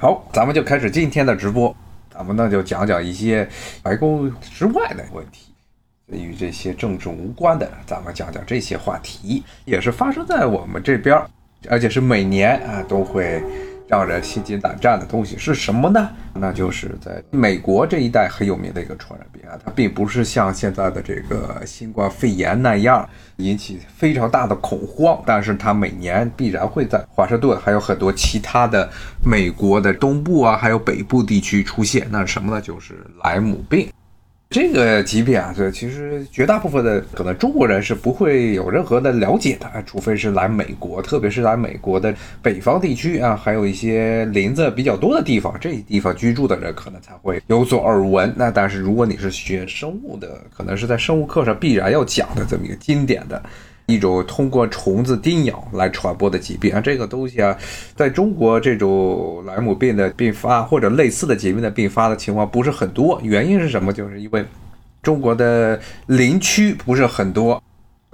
好，咱们就开始今天的直播。咱们呢就讲讲一些白宫之外的问题，与这些政治无关的，咱们讲讲这些话题，也是发生在我们这边，而且是每年啊都会。让人心惊胆战的东西是什么呢？那就是在美国这一带很有名的一个传染病啊，它并不是像现在的这个新冠肺炎那样引起非常大的恐慌，但是它每年必然会在华盛顿还有很多其他的美国的东部啊，还有北部地区出现。那是什么呢？就是莱姆病。这个级别啊，这其实绝大部分的可能中国人是不会有任何的了解的，除非是来美国，特别是来美国的北方地区啊，还有一些林子比较多的地方，这些地方居住的人可能才会有所耳闻。那但是如果你是学生物的，可能是在生物课上必然要讲的这么一个经典的。一种通过虫子叮咬来传播的疾病啊，这个东西啊，在中国这种莱姆病的并发或者类似的疾病的并发的情况不是很多。原因是什么？就是因为中国的林区不是很多，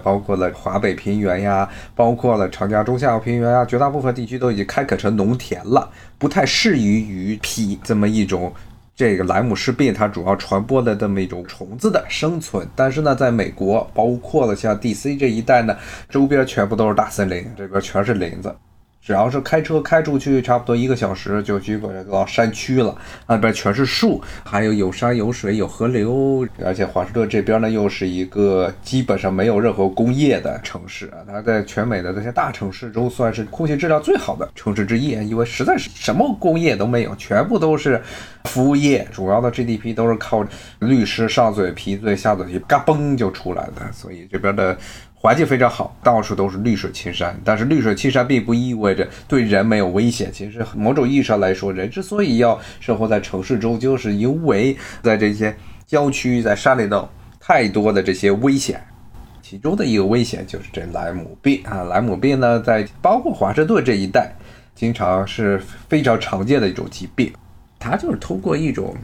包括了华北平原呀，包括了长江中下游平原呀，绝大部分地区都已经开垦成农田了，不太适宜于匹这么一种。这个莱姆氏病，它主要传播的这么一种虫子的生存，但是呢，在美国，包括了像 D.C. 这一带呢，周边全部都是大森林，这边全是林子。只要是开车开出去，差不多一个小时就基本到山区了，那边全是树，还有有山有水有河流，而且华盛顿这边呢又是一个基本上没有任何工业的城市啊，它在全美的这些大城市中算是空气质量最好的城市之一，因为实在是什么工业都没有，全部都是服务业，主要的 GDP 都是靠律师上嘴皮子下嘴皮，嘎嘣就出来的，所以这边的。环境非常好，到处都是绿水青山。但是绿水青山并不意味着对人没有危险。其实某种意义上来说，人之所以要生活在城市中，就是因为在这些郊区、在山里头太多的这些危险。其中的一个危险就是这莱姆病啊，莱姆病呢，在包括华盛顿这一带，经常是非常常见的一种疾病。它就是通过一种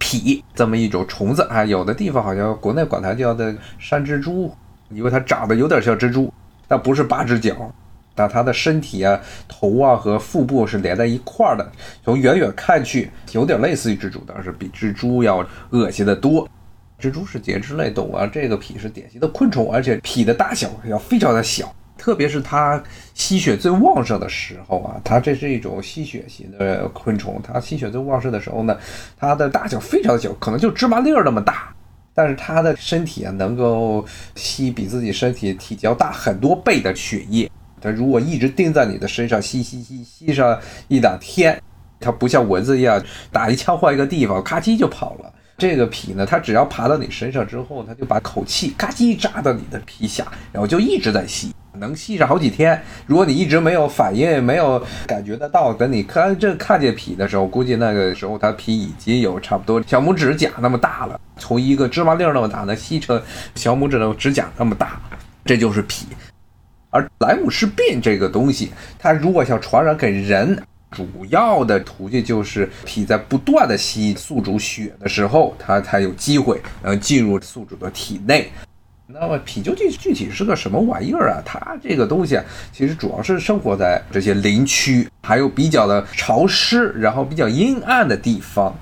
蜱这么一种虫子啊，有的地方好像国内管它叫的山蜘蛛。因为它长得有点像蜘蛛，但不是八只脚，但它的身体啊、头啊和腹部是连在一块儿的。从远远看去，有点类似于蜘蛛，但是比蜘蛛要恶心的多。蜘蛛是节肢类动物啊，这个蜱是典型的昆虫，而且蜱的大小要非常的小，特别是它吸血最旺盛的时候啊，它这是一种吸血型的昆虫，它吸血最旺盛的时候呢，它的大小非常小，可能就芝麻粒儿那么大。但是它的身体啊，能够吸比自己身体体积要大很多倍的血液。它如果一直盯在你的身上吸吸吸吸上一两天，它不像蚊子一样打一枪换一个地方，咔叽就跑了。这个皮呢，它只要爬到你身上之后，它就把口气咔叽扎到你的皮下，然后就一直在吸。能吸上好几天。如果你一直没有反应，没有感觉得到，等你看这看见皮的时候，估计那个时候它皮已经有差不多小拇指甲那么大了，从一个芝麻粒那么大，能吸成小拇指的指甲那么大，这就是皮。而莱姆氏病这个东西，它如果想传染给人，主要的途径就是脾在不断的吸宿主血的时候，它才有机会能进入宿主的体内。那么皮究竟具体是个什么玩意儿啊？它这个东西啊，其实主要是生活在这些林区，还有比较的潮湿，然后比较阴暗的地方。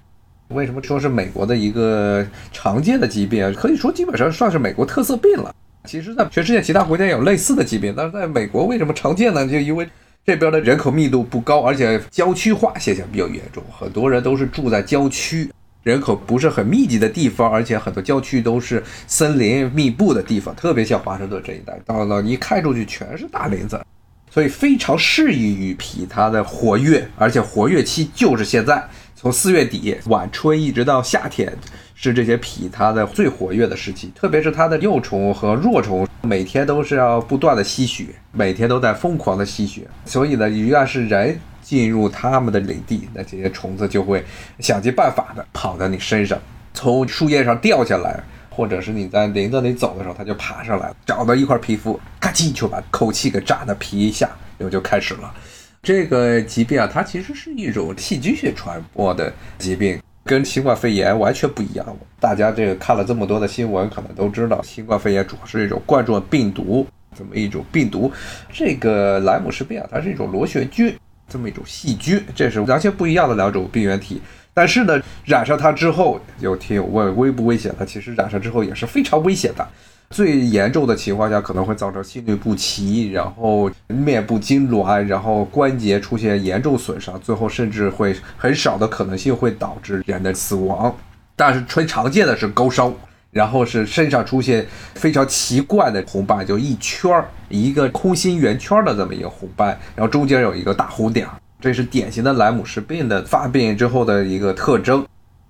为什么说是美国的一个常见的疾病？可以说基本上算是美国特色病了。其实，在全世界其他国家也有类似的疾病，但是在美国为什么常见呢？就因为这边的人口密度不高，而且郊区化现象比较严重，很多人都是住在郊区。人口不是很密集的地方，而且很多郊区都是森林密布的地方，特别像华盛顿这一带，到了一看出去全是大林子，所以非常适宜于皮它的活跃，而且活跃期就是现在，从四月底晚春一直到夏天，是这些皮它的最活跃的时期，特别是它的幼虫和弱虫，每天都是要不断的吸血，每天都在疯狂的吸血，所以呢，一旦是人。进入他们的领地，那这些虫子就会想尽办法的跑到你身上，从树叶上掉下来，或者是你在林子里走的时候，它就爬上来了，找到一块皮肤，咔叽就把口气给扎的皮一下，然后就开始了。这个疾病啊，它其实是一种细菌性传播的疾病，跟新冠肺炎完全不一样。大家这个看了这么多的新闻，可能都知道，新冠肺炎主要是一种冠状病毒，这么一种病毒。这个莱姆氏病啊，它是一种螺旋菌。这么一种细菌，这是完全不一样的两种病原体。但是呢，染上它之后，有听友问危不危险它？其实染上之后也是非常危险的。最严重的情况下，可能会造成心律不齐，然后面部痉挛，然后关节出现严重损伤，最后甚至会很少的可能性会导致人的死亡。但是最常见的是高烧，然后是身上出现非常奇怪的红斑，就一圈儿一个空心圆圈的这么一个红斑，然后中间有一个大红点儿，这是典型的莱姆氏病的发病之后的一个特征。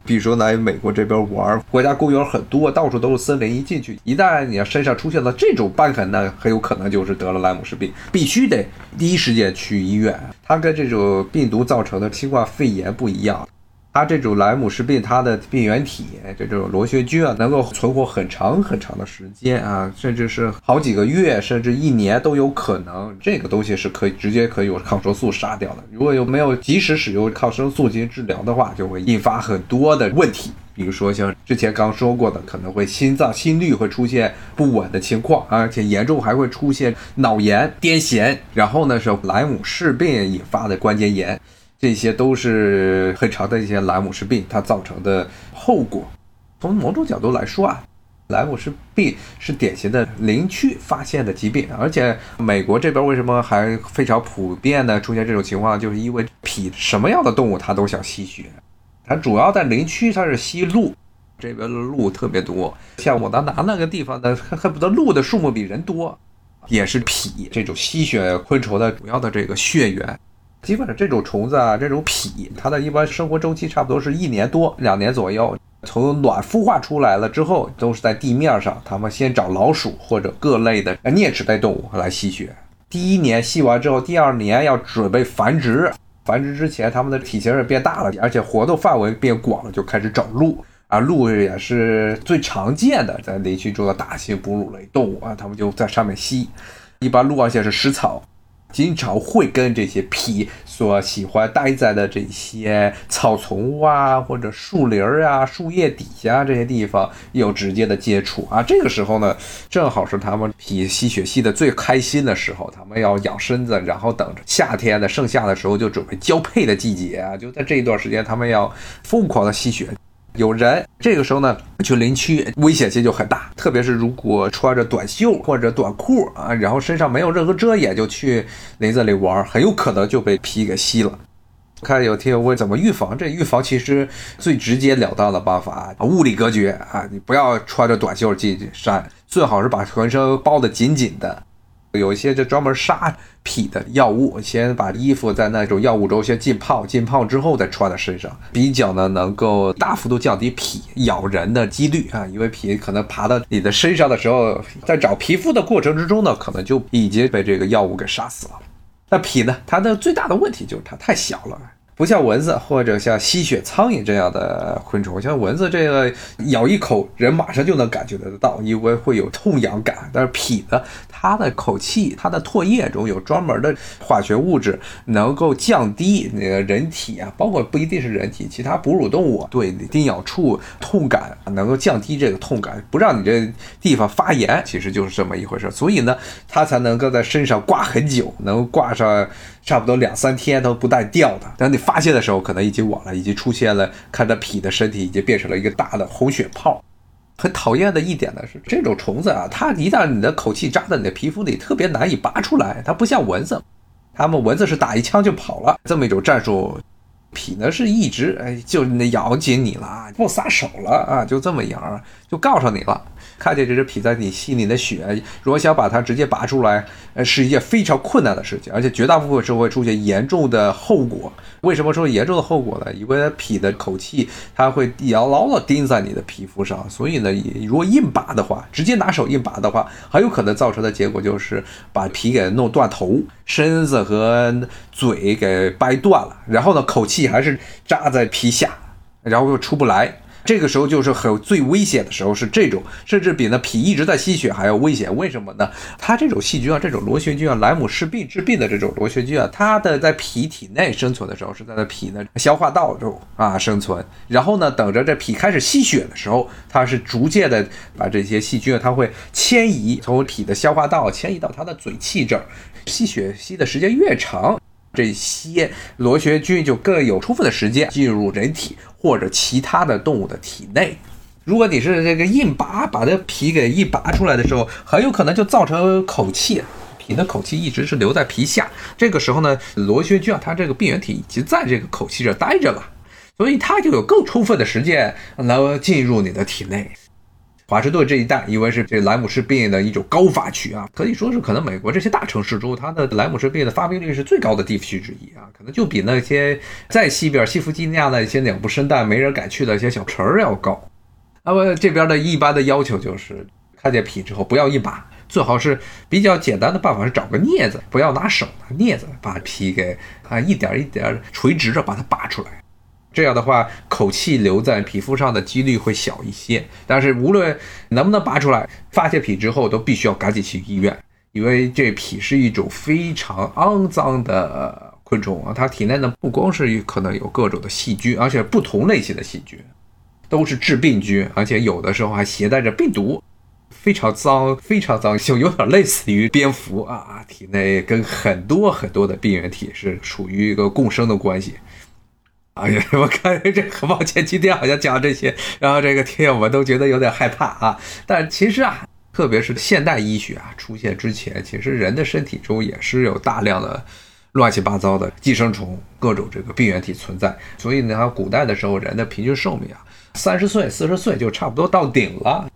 比如说来美国这边玩，国家公园很多，到处都是森林，一进去，一旦你要身上出现了这种斑痕呢，很有可能就是得了莱姆氏病，必须得第一时间去医院。它跟这种病毒造成的新冠肺炎不一样。它这种莱姆氏病，它的病原体这种螺旋菌啊，能够存活很长很长的时间啊，甚至是好几个月，甚至一年都有可能。这个东西是可以直接可以用抗生素杀掉的。如果有没有及时使用抗生素进行治疗的话，就会引发很多的问题，比如说像之前刚说过的，可能会心脏心率会出现不稳的情况，而且严重还会出现脑炎、癫痫，然后呢是莱姆氏病引发的关节炎。这些都是很长的一些莱姆氏病它造成的后果。从某种角度来说啊，莱姆氏病是典型的林区发现的疾病，而且美国这边为什么还非常普遍的出现这种情况，就是因为痞什么样的动物它都想吸血，它主要在林区它是吸鹿，这边的鹿特别多，像我当拿那个地方的恨不得鹿的数目比人多，也是痞这种吸血昆虫的主要的这个血源。基本上这种虫子啊，这种蜱，它的一般生活周期差不多是一年多两年左右。从卵孵化出来了之后，都是在地面上，它们先找老鼠或者各类的啮齿类动物来吸血。第一年吸完之后，第二年要准备繁殖。繁殖之前，它们的体型也变大了，而且活动范围变广了，就开始找鹿啊。鹿也是最常见的在林区中的大型哺乳类动物啊，它们就在上面吸。一般鹿而且是食草。经常会跟这些皮所喜欢待在的这些草丛啊，或者树林儿啊、树叶底下这些地方有直接的接触啊。这个时候呢，正好是他们皮吸血吸的最开心的时候，他们要养身子，然后等着夏天的盛夏的时候就准备交配的季节啊。就在这一段时间，他们要疯狂的吸血。有人这个时候呢，去林区危险性就很大，特别是如果穿着短袖或者短裤啊，然后身上没有任何遮掩就去林子里玩，很有可能就被皮给吸了。看有听友问怎么预防，这预防其实最直截了当的办法啊，物理隔绝啊，你不要穿着短袖进山，最好是把浑身包得紧紧的。有一些就专门杀痞的药物，先把衣服在那种药物中先浸泡，浸泡之后再穿在身上，比较呢能够大幅度降低痞咬人的几率啊，因为痞可能爬到你的身上的时候，在找皮肤的过程之中呢，可能就已经被这个药物给杀死了。那痞呢，它的最大的问题就是它太小了。不像蚊子或者像吸血苍蝇这样的昆虫，像蚊子这个咬一口，人马上就能感觉得到，因为会有痛痒感。但是痞子，它的口气、它的唾液中有专门的化学物质，能够降低那个人体啊，包括不一定是人体，其他哺乳动物对叮咬处痛感，能够降低这个痛感，不让你这地方发炎，其实就是这么一回事。所以呢，它才能够在身上挂很久，能挂上。差不多两三天都不带掉的，等你发现的时候，可能已经晚了，已经出现了，看它皮的身体已经变成了一个大的红血泡。很讨厌的一点呢是，这种虫子啊，它一旦你的口气扎在你的皮肤里，特别难以拔出来。它不像蚊子，它们蚊子是打一枪就跑了，这么一种战术。痞呢是一直哎，就咬紧你了，不撒手了啊，就这么样，就告上你了。看见这只皮在你心里的血，如果想把它直接拔出来，呃，是一件非常困难的事情，而且绝大部分时候会出现严重的后果。为什么说严重的后果呢？因为皮的口气它会牢牢的钉在你的皮肤上，所以呢，如果硬拔的话，直接拿手硬拔的话，很有可能造成的结果就是把皮给弄断头，身子和嘴给掰断了，然后呢，口气还是扎在皮下，然后又出不来。这个时候就是很最危险的时候，是这种，甚至比那脾一直在吸血还要危险。为什么呢？它这种细菌啊，这种螺旋菌啊，莱姆氏病致病的这种螺旋菌啊，它的在脾体内生存的时候是在那脾的消化道中啊生存，然后呢，等着这脾开始吸血的时候，它是逐渐的把这些细菌啊，它会迁移从脾的消化道迁移到它的嘴气这儿，吸血吸的时间越长。这些螺旋菌就更有充分的时间进入人体或者其他的动物的体内。如果你是这个硬拔，把这皮给一拔出来的时候，很有可能就造成口气。你的口气一直是留在皮下，这个时候呢，螺旋菌啊，它这个病原体已经在这个口气这待着了，所以它就有更充分的时间来进入你的体内。华盛顿这一带因为是这莱姆氏病的一种高发区啊，可以说是可能美国这些大城市中，它的莱姆氏病的发病率是最高的地区之一啊，可能就比那些在西边西弗吉尼亚的一些鸟不生蛋、没人敢去的一些小城儿要高。那么这边的一般的要求就是看见皮之后不要一拔。最好是比较简单的办法是找个镊子，不要拿手拿，镊子把皮给啊一点一点垂直着把它拔出来。这样的话，口气留在皮肤上的几率会小一些。但是无论能不能拔出来，发现皮之后都必须要赶紧去医院，因为这皮是一种非常肮脏的昆虫啊，它体内呢不光是可能有各种的细菌，而且不同类型的细菌都是致病菌，而且有的时候还携带着病毒。非常脏，非常脏，就有点类似于蝙蝠啊，体内跟很多很多的病原体是处于一个共生的关系。哎呀，我看这很抱歉，今天好像讲这些，然后这个听友们都觉得有点害怕啊。但其实啊，特别是现代医学啊出现之前，其实人的身体中也是有大量的乱七八糟的寄生虫、各种这个病原体存在。所以呢，古代的时候人的平均寿命啊，三十岁、四十岁就差不多到顶了。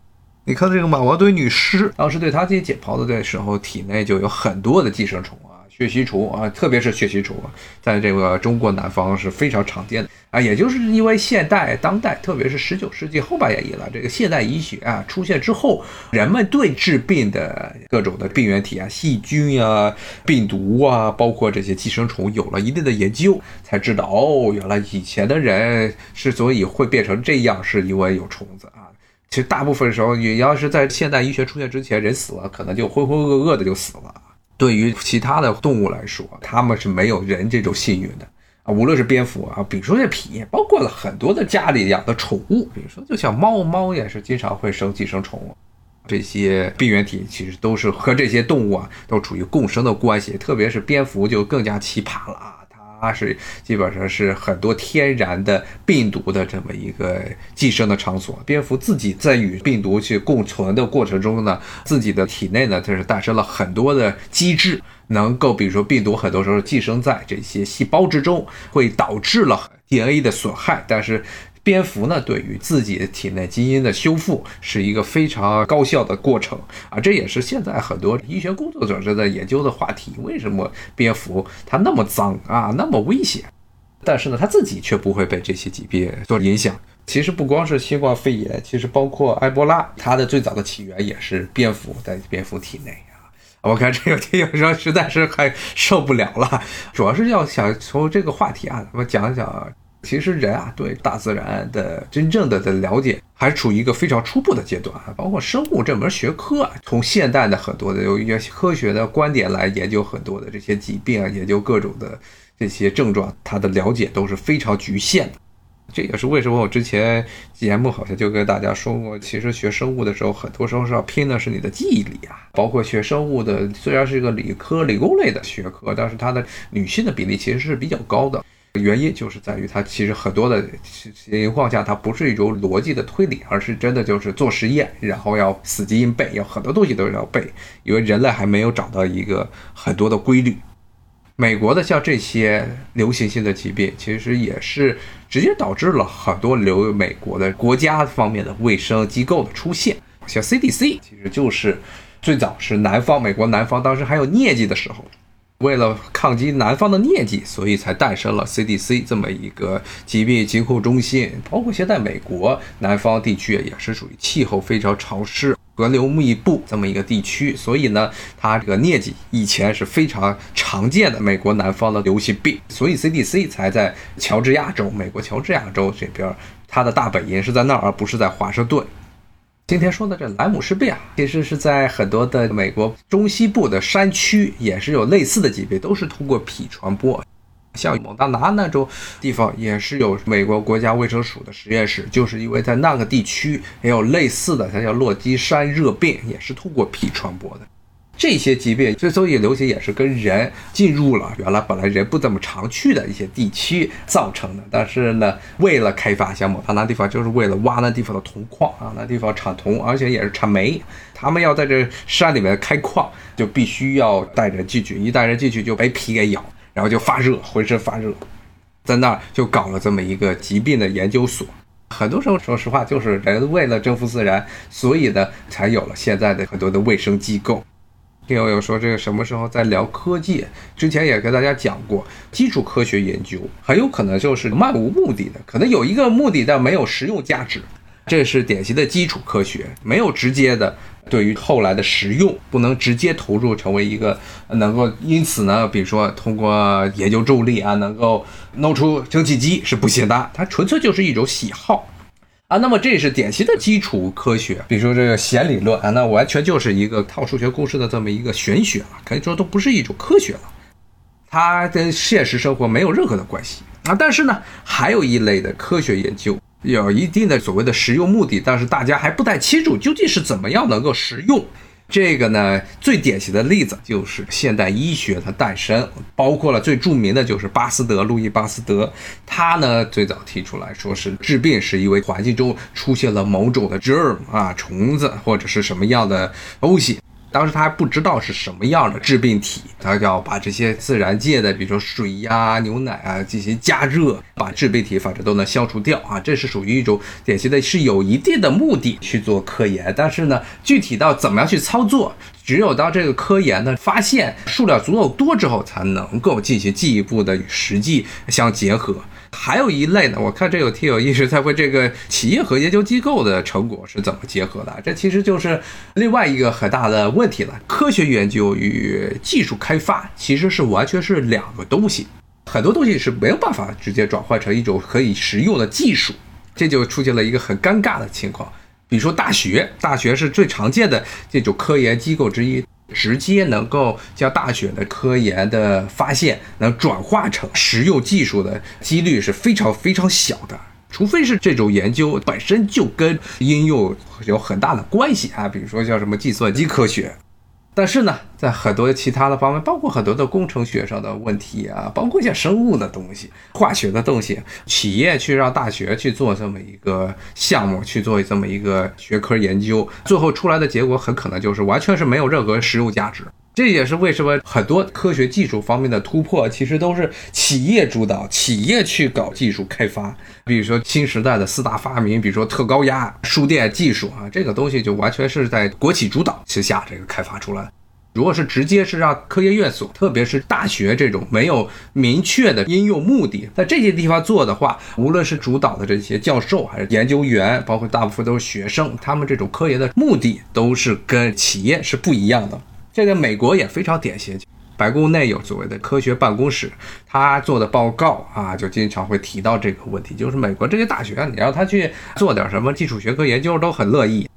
你看这个马王堆女尸，当时对她进行解剖的的时候，体内就有很多的寄生虫啊，血吸虫啊，特别是血吸虫，在这个中国南方是非常常见的啊。也就是因为现代、当代，特别是十九世纪后半叶以来，这个现代医学啊出现之后，人们对治病的各种的病原体啊、细菌啊、病毒啊，包括这些寄生虫，有了一定的研究，才知道哦，原来以前的人之所以会变成这样，是因为有虫子啊。其实大部分时候，你要是在现代医学出现之前，人死了可能就浑浑噩噩的就死了。对于其他的动物来说，他们是没有人这种幸运的啊。无论是蝙蝠啊，比如说这皮，包括了很多的家里养的宠物，比如说就像猫，猫也是经常会生寄生虫。这些病原体其实都是和这些动物啊都处于共生的关系，特别是蝙蝠就更加奇葩了啊。它是基本上是很多天然的病毒的这么一个寄生的场所。蝙蝠自己在与病毒去共存的过程中呢，自己的体内呢，它是诞生了很多的机制，能够比如说病毒很多时候寄生在这些细胞之中，会导致了 DNA 的损害，但是。蝙蝠呢，对于自己体内基因的修复是一个非常高效的过程啊，这也是现在很多医学工作者正在研究的话题。为什么蝙蝠它那么脏啊，那么危险，但是呢，它自己却不会被这些疾病所影响？其实不光是新冠肺炎，其实包括埃博拉，它的最早的起源也是蝙蝠在蝙蝠体内啊。我看这个听友说实在是还受不了了，主要是要想从这个话题啊，我们讲讲。其实人啊，对大自然的真正的的了解，还处于一个非常初步的阶段啊。包括生物这门学科啊，从现代的很多的有一些科学的观点来研究很多的这些疾病啊，研究各种的这些症状，它的了解都是非常局限的。这也是为什么我之前节目好像就跟大家说过，其实学生物的时候，很多时候是要拼的是你的记忆力啊。包括学生物的，虽然是一个理科理工类的学科，但是它的女性的比例其实是比较高的。原因就是在于它其实很多的情况下，它不是一种逻辑的推理，而是真的就是做实验，然后要死记硬背，有很多东西都要背，因为人类还没有找到一个很多的规律。美国的像这些流行性的疾病，其实也是直接导致了很多流美国的国家方面的卫生机构的出现，像 CDC，其实就是最早是南方美国南方当时还有疟疾的时候。为了抗击南方的疟疾，所以才诞生了 CDC 这么一个疾病疾控中心。包括现在美国南方地区也是属于气候非常潮湿、河流密布这么一个地区，所以呢，它这个疟疾以前是非常常见的美国南方的流行病，所以 CDC 才在乔治亚州，美国乔治亚州这边，它的大本营是在那儿，而不是在华盛顿。今天说的这莱姆氏病啊，其实是在很多的美国中西部的山区也是有类似的疾病，都是通过脾传播。像蒙大拿那种地方也是有美国国家卫生署的实验室，就是因为在那个地区也有类似的，它叫洛基山热病，也是通过脾传播的。这些疾病之所以流行，也是跟人进入了原来本来人不怎么常去的一些地区造成的。但是呢，为了开发项目，他那地方，就是为了挖那地方的铜矿啊，那地方产铜，而且也是产煤。他们要在这山里面开矿，就必须要带人进去，一带人进去就被皮给咬，然后就发热，浑身发热，在那儿就搞了这么一个疾病的研究所。很多时候，说实话，就是人为了征服自然，所以呢，才有了现在的很多的卫生机构。听友有说这个什么时候在聊科技？之前也跟大家讲过，基础科学研究很有可能就是漫无目的的，可能有一个目的，但没有实用价值。这是典型的基础科学，没有直接的对于后来的实用，不能直接投入成为一个能够。因此呢，比如说通过研究重力啊，能够弄出蒸汽机是不行的，它纯粹就是一种喜好。啊，那么这是典型的基础科学，比如说这个弦理论啊，那完全就是一个套数学公式的这么一个玄学了，可以说都不是一种科学了，它跟现实生活没有任何的关系啊。但是呢，还有一类的科学研究有一定的所谓的实用目的，但是大家还不太清楚究竟是怎么样能够实用。这个呢，最典型的例子就是现代医学的诞生，包括了最著名的就是巴斯德，路易巴斯德，他呢最早提出来说是治病是因为环境中出现了某种的 germ 啊，虫子或者是什么样的东西。当时他还不知道是什么样的致病体，他要把这些自然界的，比如说水呀、牛奶啊进行加热，把致病体反正都能消除掉啊。这是属于一种典型的，是有一定的目的去做科研，但是呢，具体到怎么样去操作，只有当这个科研的发现数量足够多之后，才能够进行进一步的与实际相结合。还有一类呢，我看这有听友一直在问这个企业和研究机构的成果是怎么结合的，这其实就是另外一个很大的问题了。科学研究与技术开发其实是完全是两个东西，很多东西是没有办法直接转换成一种可以实用的技术，这就出现了一个很尴尬的情况。比如说大学，大学是最常见的这种科研机构之一。直接能够将大学的科研的发现能转化成实用技术的几率是非常非常小的，除非是这种研究本身就跟应用有很大的关系啊，比如说像什么计算机科学。但是呢，在很多其他的方面，包括很多的工程学上的问题啊，包括一些生物的东西、化学的东西，企业去让大学去做这么一个项目，去做这么一个学科研究，最后出来的结果很可能就是完全是没有任何实用价值。这也是为什么很多科学技术方面的突破，其实都是企业主导，企业去搞技术开发。比如说新时代的四大发明，比如说特高压输电技术啊，这个东西就完全是在国企主导之下这个开发出来。如果是直接是让科研院所，特别是大学这种没有明确的应用目的，在这些地方做的话，无论是主导的这些教授还是研究员，包括大部分都是学生，他们这种科研的目的都是跟企业是不一样的。这个美国也非常典型，白宫内有所谓的科学办公室，他做的报告啊，就经常会提到这个问题，就是美国这些大学，你让他去做点什么基础学科研究，都很乐意，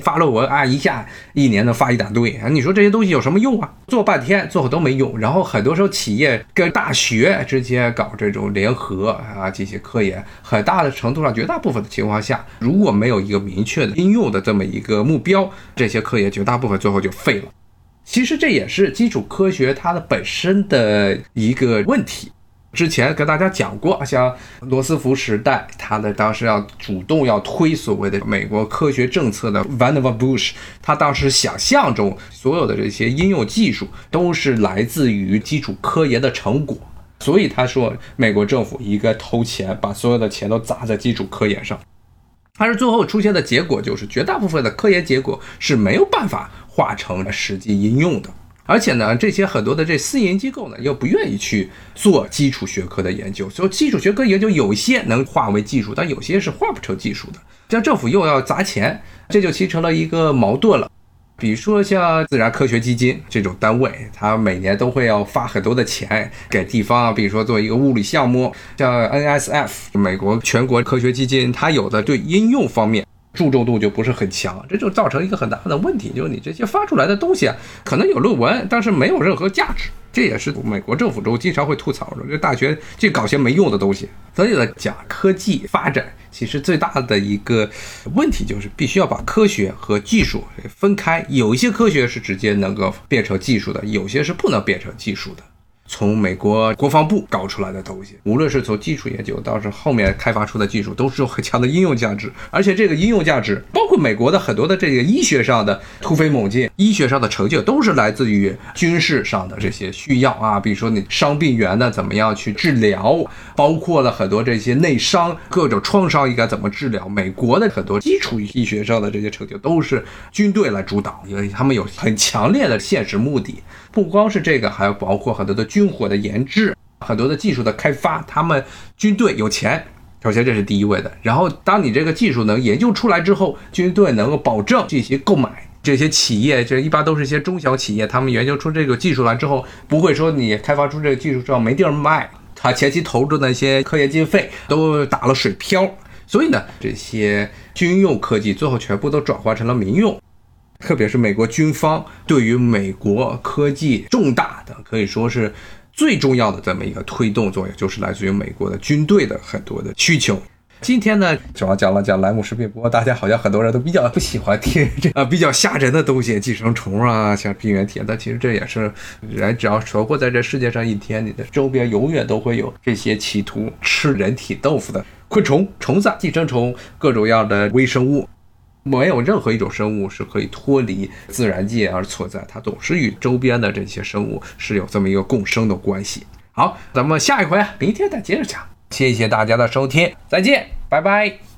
发论文啊，一下一年能发一大堆啊，你说这些东西有什么用啊？做半天最后都没用。然后很多时候企业跟大学之间搞这种联合啊，进行科研，很大的程度上，绝大部分的情况下，如果没有一个明确的应用的这么一个目标，这些科研绝大部分最后就废了。其实这也是基础科学它的本身的一个问题。之前跟大家讲过，像罗斯福时代，他的当时要主动要推所谓的美国科学政策的 Vannevar Bush，他当时想象中所有的这些应用技术都是来自于基础科研的成果，所以他说美国政府应该投钱，把所有的钱都砸在基础科研上。但是最后出现的结果就是，绝大部分的科研结果是没有办法。化成了实际应用的，而且呢，这些很多的这私营机构呢，又不愿意去做基础学科的研究，所以基础学科研究有些能化为技术，但有些是化不成技术的。像政府又要砸钱，这就形成了一个矛盾了。比如说像自然科学基金这种单位，它每年都会要发很多的钱给地方，比如说做一个物理项目，像 NSF 美国全国科学基金，它有的对应用方面。注重度就不是很强，这就造成一个很大的问题，就是你这些发出来的东西啊，可能有论文，但是没有任何价值。这也是美国政府中经常会吐槽的，这大学去搞些没用的东西。所以呢，讲科技发展其实最大的一个问题就是必须要把科学和技术分开。有一些科学是直接能够变成技术的，有些是不能变成技术的。从美国国防部搞出来的东西，无论是从基础研究到是后面开发出的技术，都是有很强的应用价值。而且这个应用价值，包括美国的很多的这个医学上的突飞猛进，医学上的成就，都是来自于军事上的这些需要啊。比如说你伤病员呢，怎么样去治疗，包括了很多这些内伤、各种创伤应该怎么治疗。美国的很多基础医学上的这些成就，都是军队来主导，因为他们有很强烈的现实目的。不光是这个，还有包括很多的军火的研制，很多的技术的开发。他们军队有钱，首先这是第一位的。然后，当你这个技术能研究出来之后，军队能够保证进行购买，这些企业，这一般都是一些中小企业，他们研究出这个技术来之后，不会说你开发出这个技术之后没地儿卖，他前期投入的那些科研经费都打了水漂。所以呢，这些军用科技最后全部都转化成了民用。特别是美国军方对于美国科技重大的可以说是最重要的这么一个推动作用，就是来自于美国的军队的很多的需求。今天呢，主要讲了讲莱姆氏病，不过大家好像很多人都比较不喜欢听这啊比较吓人的东西，寄生虫啊，像病原体。但其实这也是人只要存活在这世界上一天，你的周边永远都会有这些企图吃人体豆腐的昆虫、虫子、寄生虫、各种样的微生物。没有任何一种生物是可以脱离自然界而存在，它总是与周边的这些生物是有这么一个共生的关系。好，咱们下一回啊明天再接着讲。谢谢大家的收听，再见，拜拜。